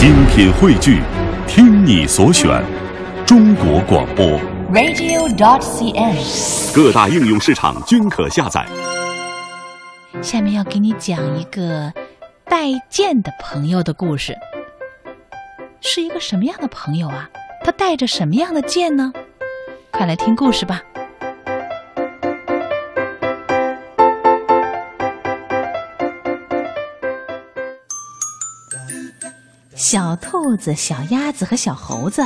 精品汇聚，听你所选，中国广播。radio.dot.cn，。各大应用市场均可下载。下面要给你讲一个带剑的朋友的故事，是一个什么样的朋友啊？他带着什么样的剑呢？快来听故事吧。小兔子、小鸭子和小猴子，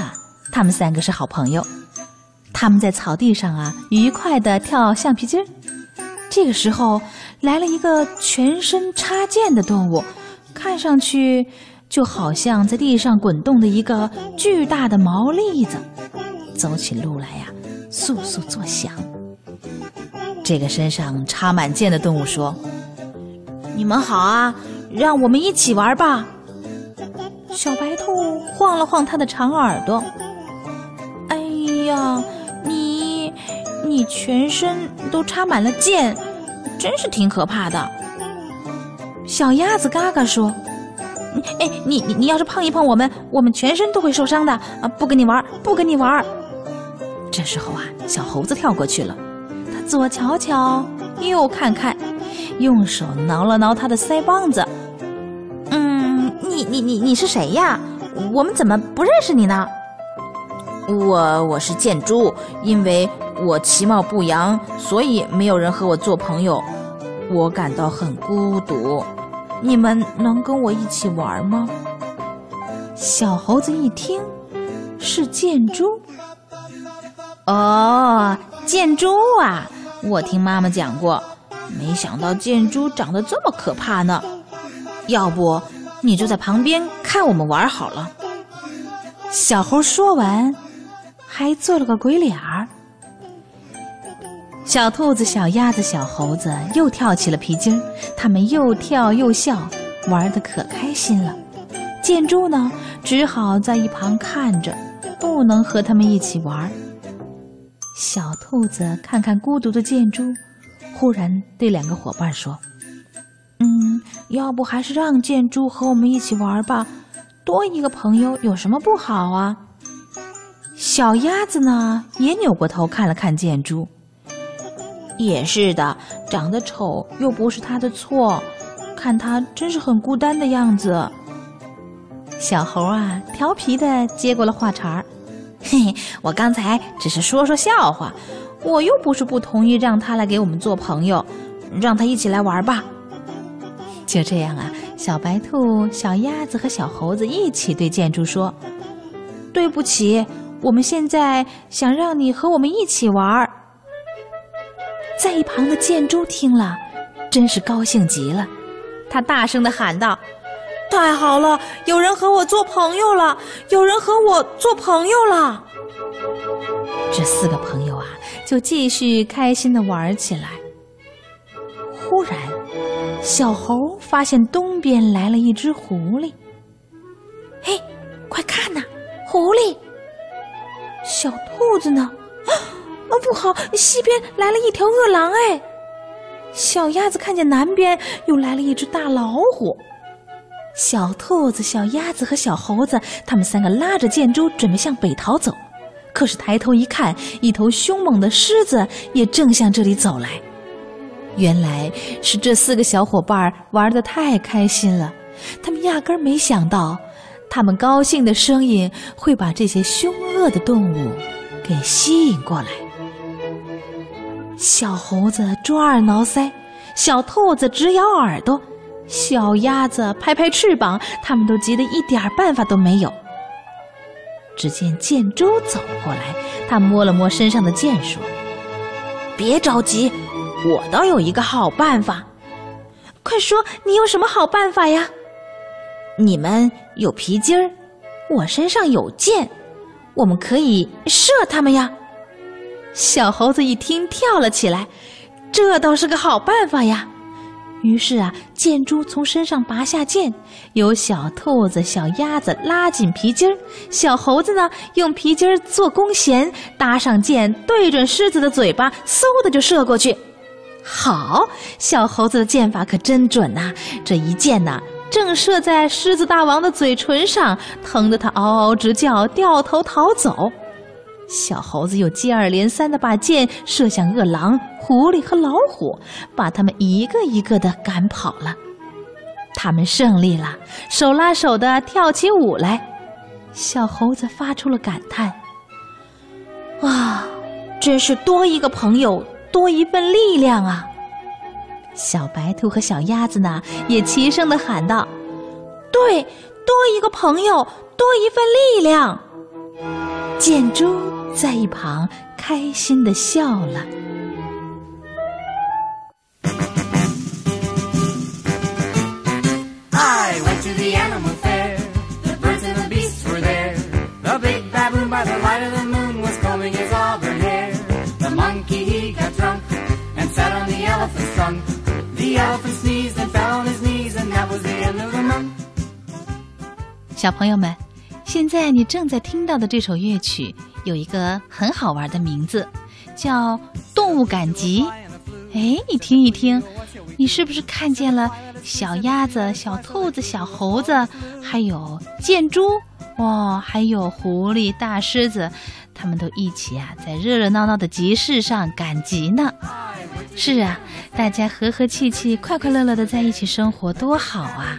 他们三个是好朋友。他们在草地上啊，愉快地跳橡皮筋。这个时候，来了一个全身插剑的动物，看上去就好像在地上滚动的一个巨大的毛栗子，走起路来呀、簌簌作响。这个身上插满剑的动物说：“你们好啊，让我们一起玩吧。”小白兔晃了晃它的长耳朵，“哎呀，你你全身都插满了箭，真是挺可怕的。”小鸭子嘎嘎说：“哎，你你你要是碰一碰我们，我们全身都会受伤的啊！不跟你玩，不跟你玩。”这时候啊，小猴子跳过去了，他左瞧瞧，右看看，用手挠了挠他的腮帮子。你你你是谁呀？我们怎么不认识你呢？我我是箭猪，因为我其貌不扬，所以没有人和我做朋友，我感到很孤独。你们能跟我一起玩吗？小猴子一听，是箭猪。哦，箭猪啊！我听妈妈讲过，没想到箭猪长得这么可怕呢。要不你就在旁边看我们玩好了。小猴说完，还做了个鬼脸儿。小兔子、小鸭子、小猴子又跳起了皮筋儿，他们又跳又笑，玩的可开心了。箭猪呢，只好在一旁看着，不能和他们一起玩。小兔子看看孤独的箭猪，忽然对两个伙伴说：“，要不还是让建猪和我们一起玩吧，多一个朋友有什么不好啊？”小鸭子呢，也扭过头看了看建猪。也是的，长得丑又不是他的错，看他真是很孤单的样子。小猴啊，调皮的接过了话茬儿：“嘿嘿，我刚才只是说说笑话，我又不是不同意让他来给我们做朋友，让他一起来玩吧。”就这样啊，小白兔、小鸭子和小猴子一起对箭猪说：“对不起，我们现在想让你和我们一起玩儿。”在一旁的箭猪听了，真是高兴极了，他大声的喊道：“太好了，有人和我做朋友了！有人和我做朋友了！”这四个朋友啊，就继续开心的玩起来。忽然，小猴发现东边来了一只狐狸。嘿，快看呐，狐狸！小兔子呢？啊，不好！西边来了一条饿狼，哎！小鸭子看见南边又来了一只大老虎。小兔子、小鸭子和小猴子，他们三个拉着箭猪准备向北逃走，可是抬头一看，一头凶猛的狮子也正向这里走来。原来是这四个小伙伴玩的太开心了，他们压根儿没想到，他们高兴的声音会把这些凶恶的动物给吸引过来。小猴子抓耳挠腮，小兔子直咬耳朵，小鸭子拍拍翅膀，他们都急得一点办法都没有。只见箭猪走过来，他摸了摸身上的箭，说：“别着急，我倒有一个好办法。快说，你有什么好办法呀？你们有皮筋儿，我身上有箭，我们可以射他们呀。”小猴子一听，跳了起来，这倒是个好办法呀。于是啊，箭猪从身上拔下箭，由小兔子、小鸭子拉紧皮筋儿，小猴子呢用皮筋儿做弓弦，搭上箭，对准狮子的嘴巴，嗖的就射过去。好，小猴子的箭法可真准呐、这一箭呐、正射在狮子大王的嘴唇上，疼得他嗷嗷直叫，掉头逃走。小猴子又接二连三地把箭射向饿狼、狐狸和老虎，把他们一个一个的赶跑了。他们胜利了，手拉手的跳起舞来。小猴子发出了感叹：“啊，真是多一个朋友，多一份力量啊！”小白兔和小鸭子呢，也齐声的喊道：“对，多一个朋友，多一份力量。”箭猪在一旁开心的笑了。小朋友们，现在你正在听到的这首乐曲有一个很好玩的名字，叫《动物赶集》。哎，你听一听，你是不是看见了小鸭子、小兔子、小猴子，还有箭猪？哦，还有狐狸、大狮子，他们都一起啊，在热热闹闹的集市上赶集呢。是啊，大家和和气气、快快乐乐的在一起生活，多好啊！